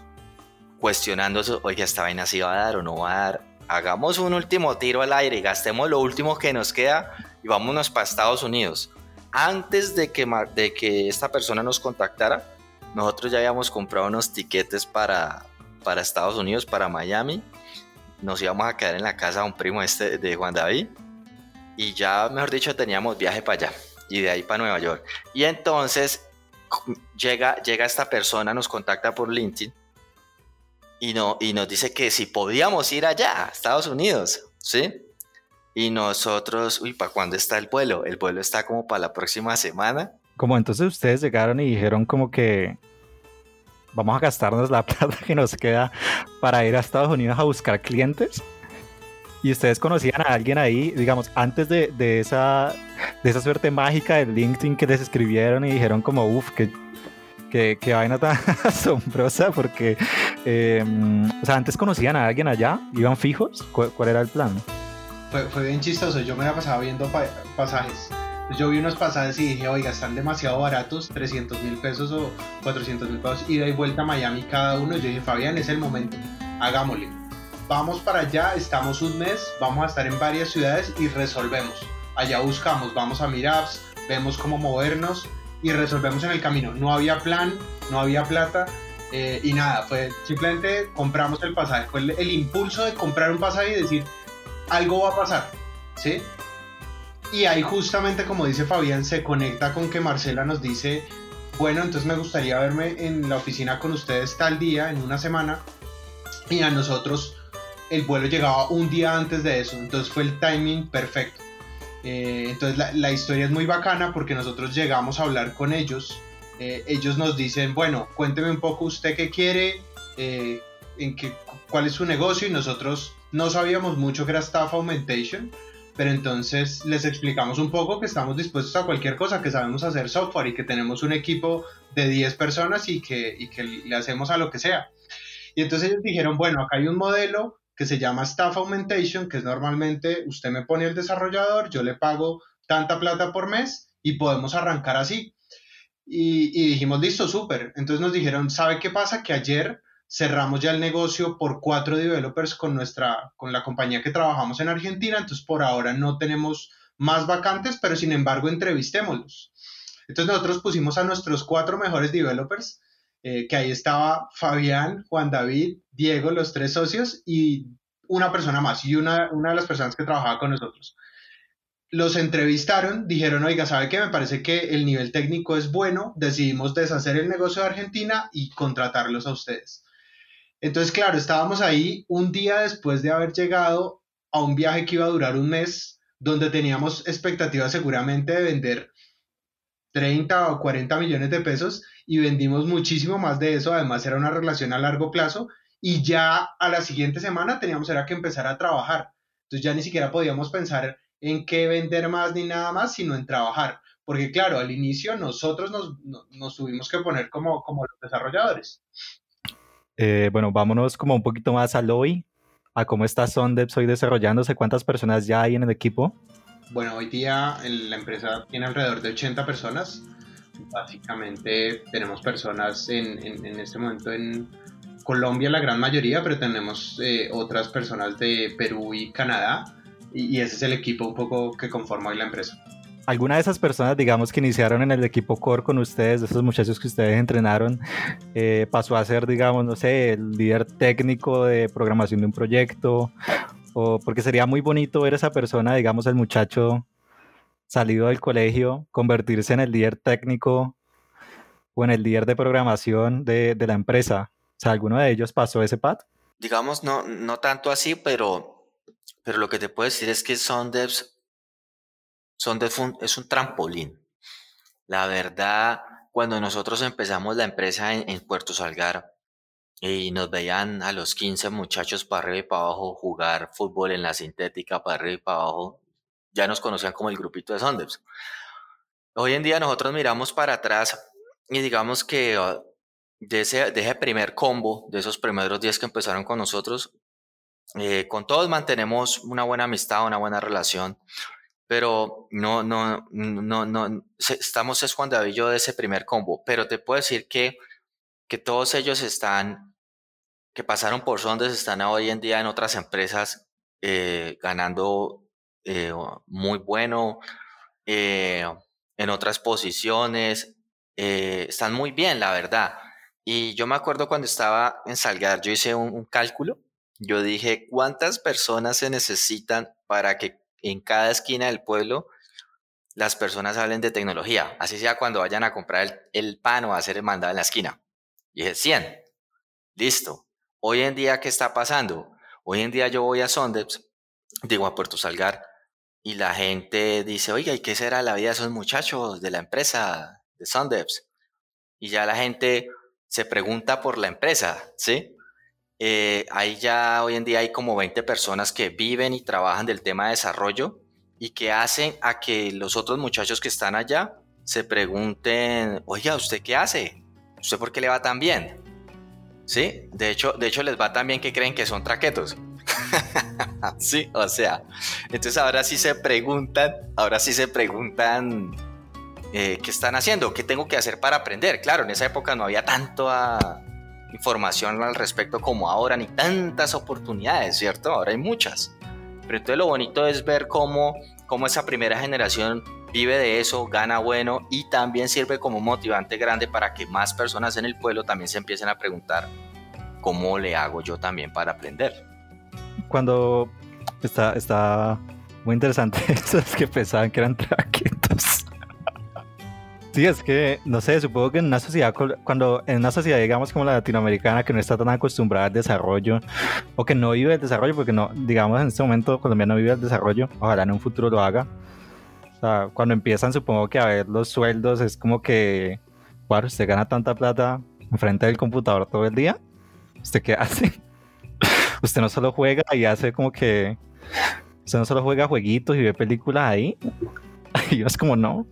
cuestionando, oiga, esta vaina si va a dar o no va a dar. Hagamos un último tiro al aire y gastemos lo último que nos queda y vámonos para Estados Unidos. Antes de que, de que esta persona nos contactara, nosotros ya habíamos comprado unos tiquetes para, para Estados Unidos, para Miami. Nos íbamos a quedar en la casa de un primo este de Juan David. Y ya, mejor dicho, teníamos viaje para allá y de ahí para Nueva York. Y entonces llega, llega esta persona, nos contacta por LinkedIn y, no, y nos dice que si podíamos ir allá, a Estados Unidos, ¿sí? Y nosotros, uy, ¿para cuándo está el vuelo? El vuelo está como para la próxima semana. Como entonces ustedes llegaron y dijeron como que vamos a gastarnos la <laughs> plata que nos queda para ir a Estados Unidos a buscar clientes. Y ustedes conocían a alguien ahí, digamos, antes de, de esa, de esa suerte mágica de LinkedIn que les escribieron y dijeron como, uff, que Qué, vaina tan <laughs> asombrosa porque, em, o sea, antes conocían a alguien allá, iban fijos, ¿cuál, era el plan? Fue, bien chistoso, yo me la pasaba viendo pasajes. Yo vi unos pasajes y dije, oiga, están demasiado baratos, 300 mil pesos o 400 mil pesos, ida y vuelta a Miami cada uno. Yo dije, Fabián, es el momento, hagámosle vamos para allá, estamos un mes, vamos a estar en varias ciudades y resolvemos. Allá buscamos, vamos a Miraps, vemos cómo movernos y resolvemos en el camino. No había plan, no había plata eh, y nada, fue simplemente compramos el pasaje. Fue el, impulso de comprar un pasaje y decir, algo va a pasar, ¿sí? Y ahí justamente como dice Fabián, se conecta con que Marcela nos dice, bueno, entonces me gustaría verme en la oficina con ustedes tal día, en una semana, y a nosotros el vuelo llegaba un día antes de eso, entonces fue el timing perfecto. Eh, entonces la, historia es muy bacana porque nosotros llegamos a hablar con ellos, eh, ellos nos dicen, bueno, cuénteme un poco usted qué quiere, eh, en qué, cuál es su negocio y nosotros no sabíamos mucho que era Staff Augmentation, pero entonces les explicamos un poco que estamos dispuestos a cualquier cosa, que sabemos hacer software y que tenemos un equipo de 10 personas y que, y que le hacemos a lo que sea. Y entonces ellos dijeron, bueno, acá hay un modelo que se llama Staff Augmentation, que es normalmente usted me pone el desarrollador, yo le pago tanta plata por mes y podemos arrancar así. Y, dijimos, listo, súper. Entonces nos dijeron, ¿sabe qué pasa? Que ayer cerramos ya el negocio por cuatro developers con, nuestra, con la compañía que trabajamos en Argentina, entonces por ahora no tenemos más vacantes, pero sin embargo entrevistémoslos. Entonces nosotros pusimos a nuestros cuatro mejores developers eh, que ahí estaba Fabián, Juan David, Diego, los tres socios y una persona más y una, una de las personas que trabajaba con nosotros. Los entrevistaron, dijeron, oiga, ¿sabe qué? Me parece que el nivel técnico es bueno, decidimos deshacer el negocio de Argentina y contratarlos a ustedes. Entonces, claro, estábamos ahí un día después de haber llegado a un viaje que iba a durar un mes, donde teníamos expectativas seguramente de vender 30 o 40 millones de pesos y vendimos muchísimo más de eso. Además, era una relación a largo plazo y ya a la siguiente semana teníamos era que empezar a trabajar. Entonces ya ni siquiera podíamos pensar en qué vender más ni nada más, sino en trabajar. Porque claro, al inicio nosotros nos, tuvimos que poner como, como los desarrolladores. Eh, bueno, vámonos como un poquito más al hoy, a cómo está Sondeps hoy desarrollándose, cuántas personas ya hay en el equipo. Bueno, hoy día la empresa tiene alrededor de 80 personas. Básicamente tenemos personas en, en, este momento en Colombia, la gran mayoría, pero tenemos eh, otras personas de Perú y Canadá. Y, ese es el equipo un poco que conforma hoy la empresa. ¿Alguna de esas personas, digamos, que iniciaron en el equipo core con ustedes, de esos muchachos que ustedes entrenaron, eh, pasó a ser, digamos, no sé, el líder técnico de programación de un proyecto? O porque sería muy bonito ver a esa persona, digamos, el muchacho salido del colegio, convertirse en el líder técnico o en el líder de programación de, la empresa. Sea, ¿alguno de ellos pasó ese pad? Digamos, no, no tanto así, pero, pero lo que te puedo decir es que Sondevs, Sondevs es un trampolín. La verdad, cuando nosotros empezamos la empresa en, en Puerto Salgar, y nos veían a los 15 muchachos para arriba y para abajo jugar fútbol en la sintética para arriba y para abajo ya nos conocían como el grupito de Sondeps. Hoy en día nosotros miramos para atrás y digamos que ah, de ese, de ese primer combo, de esos primeros días que empezaron con nosotros, eh, con todos mantenemos una buena amistad, una buena relación. pero no, no, no, no, estamos es Juan David yo de ese primer combo, pero te puedo decir que, que todos ellos están, que pasaron por Sondes, están hoy en día en otras empresas eh, ganando eh, muy bueno, eh, en otras posiciones, están muy bien, la verdad. Y yo me acuerdo cuando estaba en Salgar, yo hice un, cálculo, yo dije, ¿cuántas personas se necesitan para que en cada esquina del pueblo las personas hablen de tecnología? Así sea cuando vayan a comprar el, pan o a hacer el mandado en la esquina. Y dije, 100. Listo. Hoy en día, ¿qué está pasando? Hoy en día yo voy a Sondeps, digo a Puerto Salgar, y la gente dice, oiga, ¿y qué será la vida de esos muchachos de la empresa de Sondeps? Y ya la gente se pregunta por la empresa, ¿sí? Eh, ahí ya hoy en día hay como 20 personas que viven y trabajan del tema de desarrollo y que hacen a que los otros muchachos que están allá se pregunten, oiga, ¿usted qué hace? ¿Usted por qué le va tan bien? ¿Sí? De hecho, de hecho les va tan bien que creen que son traquetos. <laughs> sí, o sea, entonces ahora sí se preguntan, ahora sí se preguntan eh, qué están haciendo, qué tengo que hacer para aprender. Claro, en esa época no había tanta información al respecto como ahora, ni tantas oportunidades, ¿cierto? Ahora hay muchas. Pero entonces lo bonito es ver cómo, cómo esa primera generación vive de eso, gana bueno y también sirve como motivante grande para que más personas en el pueblo también se empiecen a preguntar cómo le hago yo también para aprender. Cuando está, está muy interesante <laughs> esos que pensaban que eran traquetos. Sí, es que, no sé, supongo que en una sociedad, cuando en una sociedad, digamos, como la latinoamericana, que no está tan acostumbrada al desarrollo, o que no vive el desarrollo, porque no, digamos, en este momento Colombia no vive el desarrollo, ojalá en un futuro lo haga. O sea, cuando empiezan, supongo que a ver los sueldos, es como que, bueno, usted gana tanta plata enfrente del computador todo el día, ¿usted qué hace? <laughs> usted no solo juega y hace como que, usted no solo juega jueguitos y ve películas ahí, <laughs> y es como, no,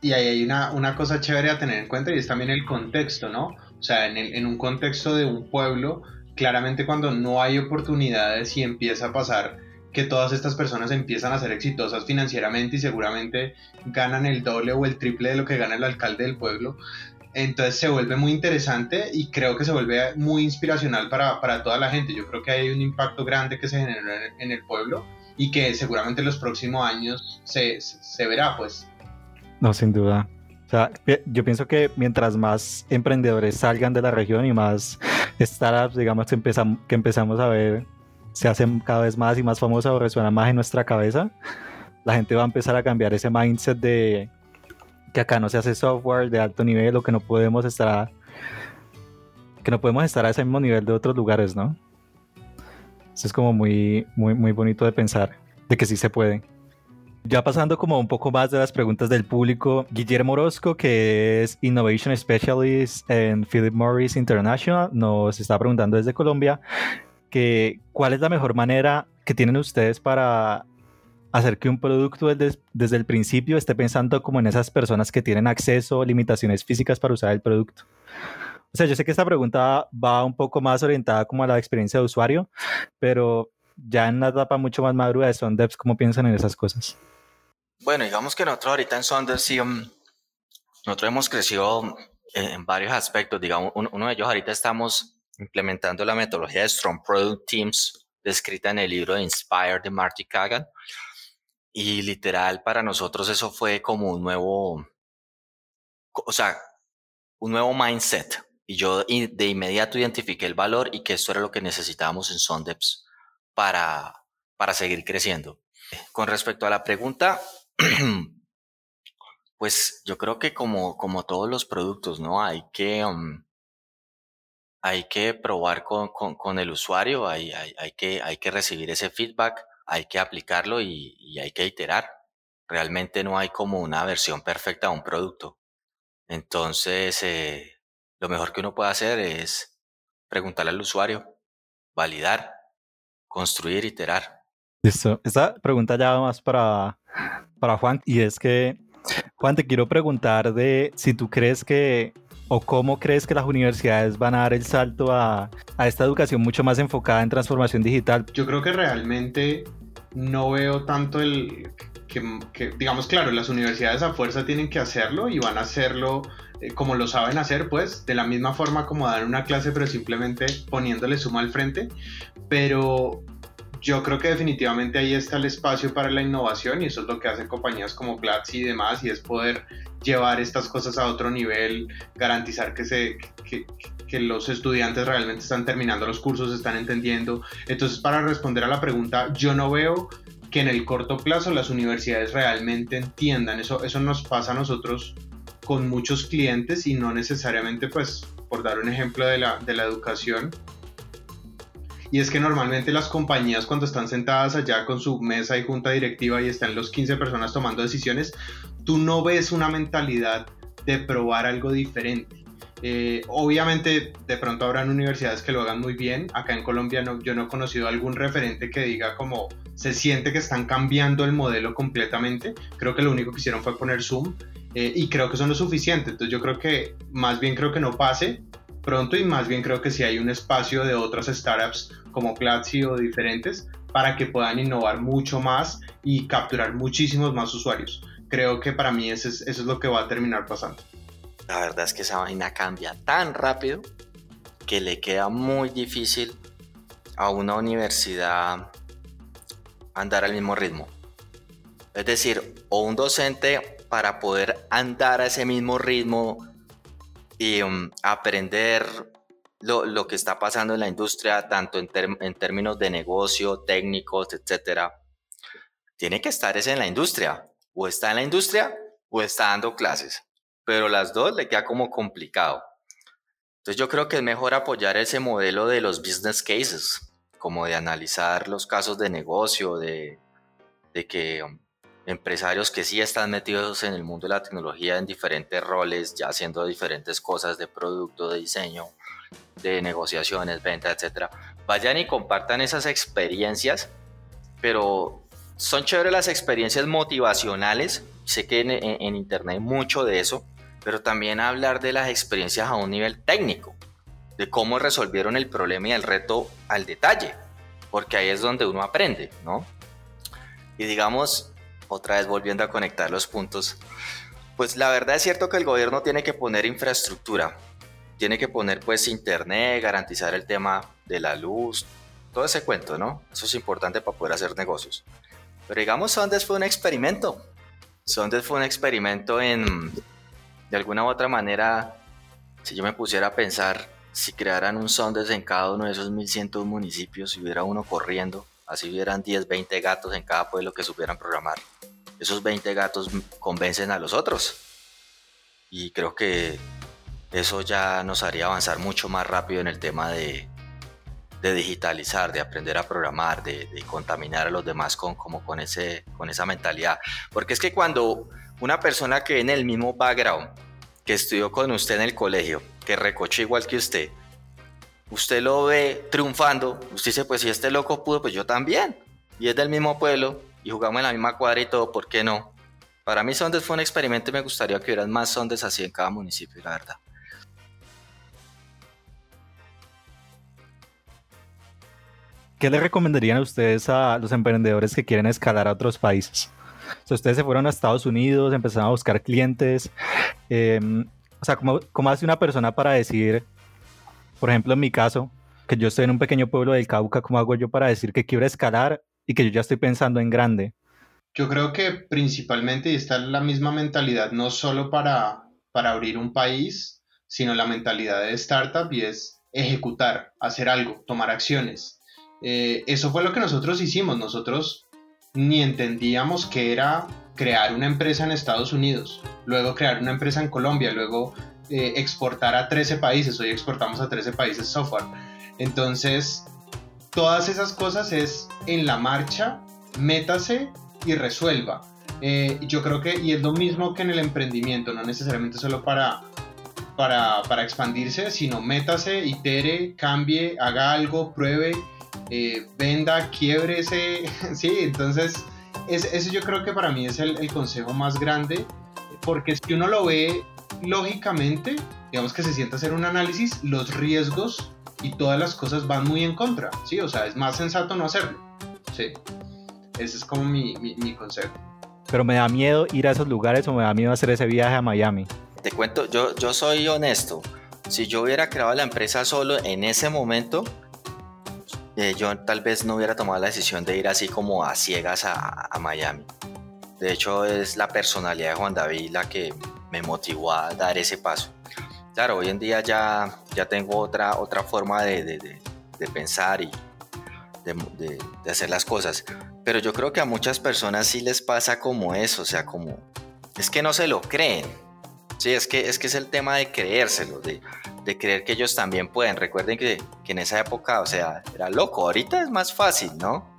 y ahí hay una, una, cosa chévere a tener en cuenta y es también el contexto, ¿no? O sea, en, el, en un contexto de un pueblo, claramente cuando no hay oportunidades y empieza a pasar que todas estas personas empiezan a ser exitosas financieramente y seguramente ganan el doble o el triple de lo que gana el alcalde del pueblo, entonces se vuelve muy interesante y creo que se vuelve muy inspiracional para, para toda la gente. Yo creo que hay un impacto grande que se generó en, el pueblo y que seguramente en los próximos años se, se verá, pues. No, sin duda. O sea, yo pienso que mientras más emprendedores salgan de la región y más startups, digamos, que empezamos, que empezamos a ver, se hacen cada vez más y más famosas o resuenan más en nuestra cabeza, la gente va a empezar a cambiar ese mindset de que acá no se hace software de alto nivel o que no podemos estar que no podemos estar a ese mismo nivel de otros lugares, ¿no? Eso es como muy, muy, muy bonito de pensar, de que sí se puede. Ya pasando como un poco más de las preguntas del público, Guillermo Orozco, que es Innovation Specialist en Philip Morris International, nos está preguntando desde Colombia que cuál es la mejor manera que tienen ustedes para hacer que un producto desde, el principio esté pensando como en esas personas que tienen acceso limitaciones físicas para usar el producto. O sea, yo sé que esta pregunta va un poco más orientada como a la experiencia de usuario, pero ya en una etapa mucho más madura de Sondeps, ¿cómo piensan en esas cosas? Bueno, digamos que nosotros ahorita en Sondeps sí, um, nosotros hemos crecido en, varios aspectos. Digamos, uno, de ellos ahorita estamos implementando la metodología de Strong Product Teams descrita en el libro de Inspire de Marty Kagan. Y literal, para nosotros eso fue como un nuevo, o sea, un nuevo mindset. Y yo de inmediato identifiqué el valor y que esto era lo que necesitábamos en Sondeps para, para seguir creciendo. Con respecto a la pregunta, pues yo creo que como, como todos los productos, ¿no? Hay que, um, hay que probar con, con, el usuario, hay, hay, hay, que, hay que recibir ese feedback, hay que aplicarlo y, y hay que iterar. Realmente no hay como una versión perfecta de un producto. Entonces, eh, lo mejor que uno puede hacer es preguntarle al usuario, validar construir, iterar. Listo. Esta pregunta ya va más para, para Juan y es que, Juan, te quiero preguntar de si tú crees que o cómo crees que las universidades van a dar el salto a, a esta educación mucho más enfocada en transformación digital. Yo creo que realmente no veo tanto el que, digamos, claro, las universidades a fuerza tienen que hacerlo y van a hacerlo eh, como lo saben hacer, pues, de la misma forma como dar una clase, pero simplemente poniéndole suma al frente. Pero yo creo que definitivamente ahí está el espacio para la innovación y eso es lo que hacen compañías como Platzi y demás, y es poder llevar estas cosas a otro nivel, garantizar que, se, que, que los estudiantes realmente están terminando los cursos, están entendiendo. Entonces, para responder a la pregunta, yo no veo que en el corto plazo las universidades realmente entiendan. Eso, eso nos pasa a nosotros con muchos clientes y no necesariamente, pues, por dar un ejemplo de la, de la educación. Y es que normalmente las compañías cuando están sentadas allá con su mesa y junta directiva y están los 15 personas tomando decisiones, tú no ves una mentalidad de probar algo diferente. Eh, obviamente, de pronto habrán universidades que lo hagan muy bien. Acá en Colombia no, yo no he conocido algún referente que diga como se siente que están cambiando el modelo completamente. Creo que lo único que hicieron fue poner Zoom eh, y creo que eso no es suficiente. Entonces yo creo que más bien creo que no pase pronto y más bien creo que si hay un espacio de otras startups como Platzi o diferentes para que puedan innovar mucho más y capturar muchísimos más usuarios. Creo que para mí eso es, eso es lo que va a terminar pasando. La verdad es que esa vaina cambia tan rápido que le queda muy difícil a una universidad andar al mismo ritmo. Es decir, o un docente para poder andar a ese mismo ritmo y um, aprender lo, que está pasando en la industria, tanto en, en términos de negocio, técnicos, etc. Tiene que estar ese en la industria. O está en la industria o está dando clases pero las dos le queda como complicado. Entonces yo creo que es mejor apoyar ese modelo de los business cases, como de analizar los casos de negocio, de, de que um, empresarios que sí están metidos en el mundo de la tecnología en diferentes roles, ya haciendo diferentes cosas de producto, de diseño, de negociaciones, venta, etcétera, vayan y compartan esas experiencias, pero son chéveres las experiencias motivacionales. Sé que en, en internet hay mucho de eso, pero también hablar de las experiencias a un nivel técnico, de cómo resolvieron el problema y el reto al detalle, porque ahí es donde uno aprende, ¿no? Y digamos, otra vez volviendo a conectar los puntos, pues la verdad es cierto que el gobierno tiene que poner infraestructura, tiene que poner pues internet, garantizar el tema de la luz, todo ese cuento, ¿no? Eso es importante para poder hacer negocios. Pero digamos, Sondes fue un experimento. Sondes fue un experimento en de alguna u otra manera, si yo me pusiera a pensar, si crearan un sondes en cada uno de esos 1100 municipios, si hubiera uno corriendo, así hubieran 10, 20 gatos en cada pueblo que supieran programar, esos 20 gatos convencen a los otros. Y creo que eso ya nos haría avanzar mucho más rápido en el tema de, digitalizar, de aprender a programar, de, contaminar a los demás con, como con, ese, con esa mentalidad. Porque es que cuando una persona que en el mismo background, que estudió con usted en el colegio, que recoche igual que usted, usted lo ve triunfando, usted dice, pues si este loco pudo, pues yo también. Y es del mismo pueblo y jugamos en la misma cuadra y todo, ¿por qué no? Para mí Sondes fue un experimento y me gustaría que hubieran más Sondes así en cada municipio, la verdad. ¿Qué le recomendarían a ustedes a los emprendedores que quieren escalar a otros países? O ustedes se fueron a Estados Unidos, empezaron a buscar clientes. Em, o sea, ¿cómo, ¿cómo hace una persona para decir, por ejemplo, en mi caso, que yo estoy en un pequeño pueblo del Cauca, ¿cómo hago yo para decir que quiero escalar y que yo ya estoy pensando en grande? Yo creo que principalmente está la misma mentalidad, no solo para, para abrir un país, sino la mentalidad de startup y es ejecutar, hacer algo, tomar acciones. Eh, eso fue lo que nosotros hicimos. Nosotros ni entendíamos que era crear una empresa en Estados Unidos, luego crear una empresa en Colombia, luego eh, exportar a 13 países, hoy exportamos a 13 países software. Entonces, todas esas cosas es en la marcha, métase y resuelva. Eh, yo creo que, y es lo mismo que en el emprendimiento, no necesariamente solo para, para, para expandirse, sino métase, itere, cambie, haga algo, pruebe eh, venda, quiebre ese, <laughs> sí, entonces ese yo creo que para mí es el, consejo más grande, porque si uno lo ve lógicamente, digamos que se sienta a hacer un análisis, los riesgos y todas las cosas van muy en contra, ¿sí? O sea, es más sensato no hacerlo, ¿sí? Ese es como mi, mi, consejo. pero me da miedo ir a esos lugares o me da miedo hacer ese viaje a Miami. Te cuento, yo, yo soy honesto. Si yo hubiera creado la empresa solo en ese momento, eh, yo tal vez no hubiera tomado la decisión de ir así como a ciegas a, a, Miami. De hecho, es la personalidad de Juan David la que me motivó a dar ese paso. Claro, hoy en día ya, ya tengo otra, otra forma de, de, de pensar y de, hacer las cosas. Pero yo creo que a muchas personas sí les pasa como eso, o sea, como es que no se lo creen. Sí, es que es, que es el tema de creérselo, de, de creer que ellos también pueden. Recuerden que, que, en esa época, o sea, era loco. Ahorita es más fácil, ¿no?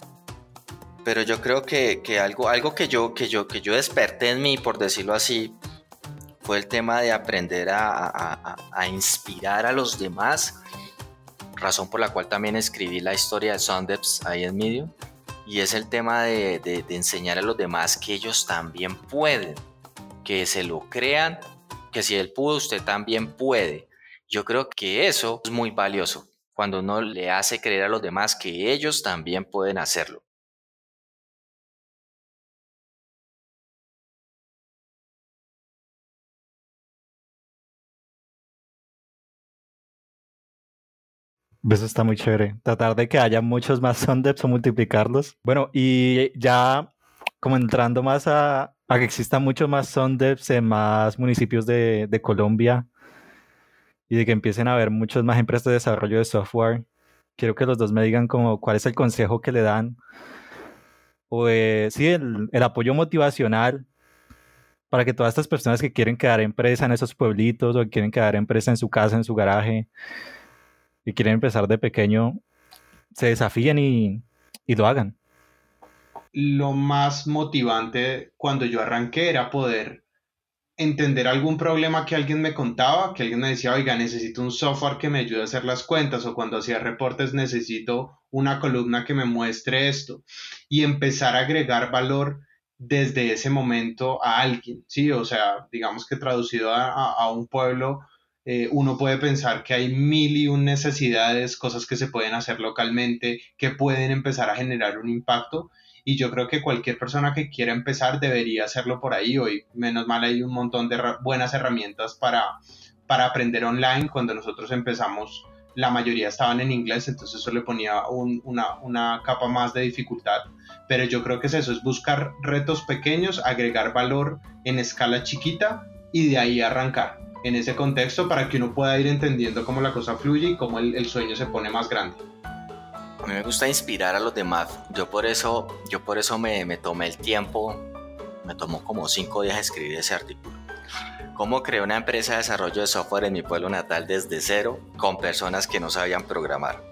Pero yo creo que, que algo, algo que, yo, que, yo, que yo desperté en mí, por decirlo así, fue el tema de aprender a, inspirar a los demás razón por la cual también escribí la historia de Sundeps ahí en medio, y es el tema de, de, enseñar a los demás que ellos también pueden, que se lo crean, que si él pudo, usted también puede. Yo creo que eso es muy valioso, cuando uno le hace creer a los demás que ellos también pueden hacerlo. Eso está muy chévere. Tratar de que haya muchos más <laughs> Sundeps o multiplicarlos. Bueno, y ya como entrando más a, a que existan muchos más Sundeps en más municipios de, de, Colombia y de que empiecen a haber muchas más empresas de desarrollo de software. Quiero que los dos me digan como cuál es el consejo que le dan o sí, el, el apoyo motivacional para que todas estas personas que quieren quedar empresa en esos pueblitos o quieren quedar empresa en su casa, en su garaje, y quieren empezar de pequeño, se desafíen y, y lo hagan. Lo más motivante cuando yo arranqué era poder entender algún problema que alguien me contaba, que alguien me decía, oiga, necesito un software que me ayude a hacer las cuentas, o cuando hacía reportes necesito una columna que me muestre esto, y empezar a agregar valor desde ese momento a alguien, ¿sí? O sea, digamos que traducido a, a, a un pueblo, eh, uno puede pensar que hay mil y un necesidades, cosas que se pueden hacer localmente, que pueden empezar a generar un impacto. Y yo creo que cualquier persona que quiera empezar debería hacerlo por ahí. Hoy, menos mal, hay un montón de buenas herramientas para, para aprender online. Cuando nosotros empezamos, la mayoría estaban en inglés, entonces eso le ponía una, una capa más de dificultad. Pero yo creo que es eso, es buscar retos pequeños, agregar valor en escala chiquita y de ahí arrancar en ese contexto para que uno pueda ir entendiendo cómo la cosa fluye y cómo el, el, sueño se pone más grande. A mí me gusta inspirar a los demás. Yo por eso, yo por eso me, me tomé el tiempo, me tomó como cinco días escribir ese artículo. Cómo creé una empresa de desarrollo de software en mi pueblo natal desde cero con personas que no sabían programar.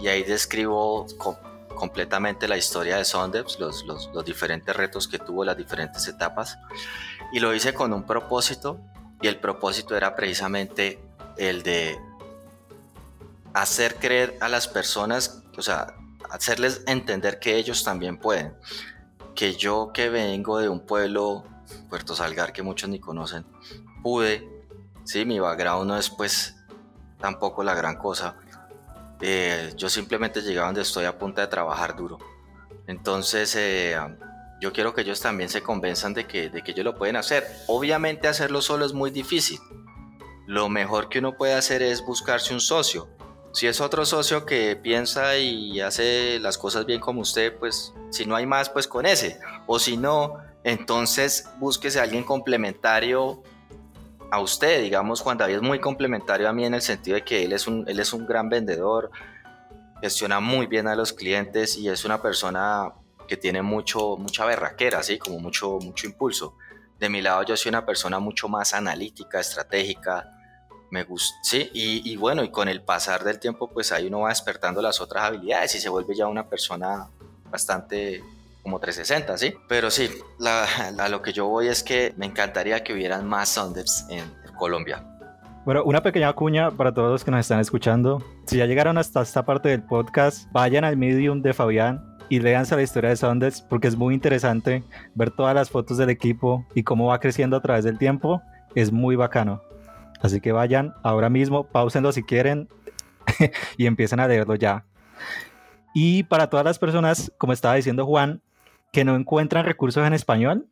Y ahí describo completamente la historia de Sondeps, los, los, los diferentes retos que tuvo, las diferentes etapas. Y lo hice con un propósito y el propósito era precisamente el de hacer creer a las personas, o sea, hacerles entender que ellos también pueden. Que yo que vengo de un pueblo, Puerto Salgar, que muchos ni conocen, pude, sí, mi background no es pues tampoco la gran cosa. Eh, yo simplemente llegué a donde estoy a punta de trabajar duro. Entonces, eh, yo quiero que ellos también se convenzan de que, de que ellos lo pueden hacer. Obviamente hacerlo solo es muy difícil. Lo mejor que uno puede hacer es buscarse un socio. Si es otro socio que piensa y hace las cosas bien como usted, pues si no hay más, pues con ese. O si no, entonces búsquese a alguien complementario a usted. Digamos, Juan David es muy complementario a mí en el sentido de que él es un, él es un gran vendedor, gestiona muy bien a los clientes y es una persona que tiene mucho, mucha berraquera, así como mucho, mucho impulso. De mi lado yo soy una persona mucho más analítica, estratégica, me gusta, sí, y, bueno, y con el pasar del tiempo, pues ahí uno va despertando las otras habilidades y se vuelve ya una persona bastante como 360, ¿sí? Pero sí, a lo que yo voy es que me encantaría que hubieran más Sundeps en Colombia. Bueno, una pequeña cuña para todos los que nos están escuchando. Si ya llegaron hasta esta parte del podcast, vayan al Medium de Fabián y léanse la historia de Sundays porque es muy interesante ver todas las fotos del equipo y cómo va creciendo a través del tiempo. Es muy bacano. Así que vayan ahora mismo, pausenlo si quieren <laughs> y empiecen a leerlo ya. Y para todas las personas, como estaba diciendo Juan, que no encuentran recursos en español,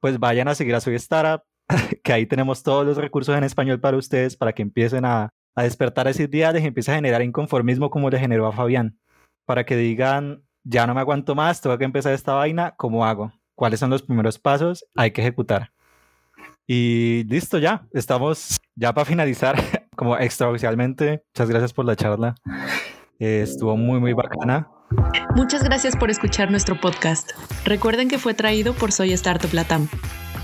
pues vayan a seguir a Soy Startup, <laughs> que ahí tenemos todos los recursos en español para ustedes, para que empiecen a, a despertar ese ideales y empiece a generar inconformismo como le generó a Fabián, para que digan, ya no me aguanto más, tengo que empezar esta vaina, ¿cómo hago? ¿Cuáles son los primeros pasos? Hay que ejecutar. Y listo ya, estamos ya para finalizar, <laughs> como extraoficialmente. Muchas gracias por la charla. Eh, estuvo muy, muy bacana. Muchas gracias por escuchar nuestro podcast. Recuerden que fue traído por Soy Startup Latam.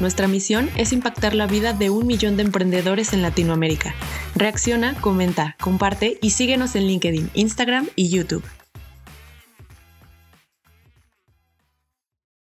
Nuestra misión es impactar la vida de un millón de emprendedores en Latinoamérica. Reacciona, comenta, comparte y síguenos en LinkedIn, Instagram y YouTube.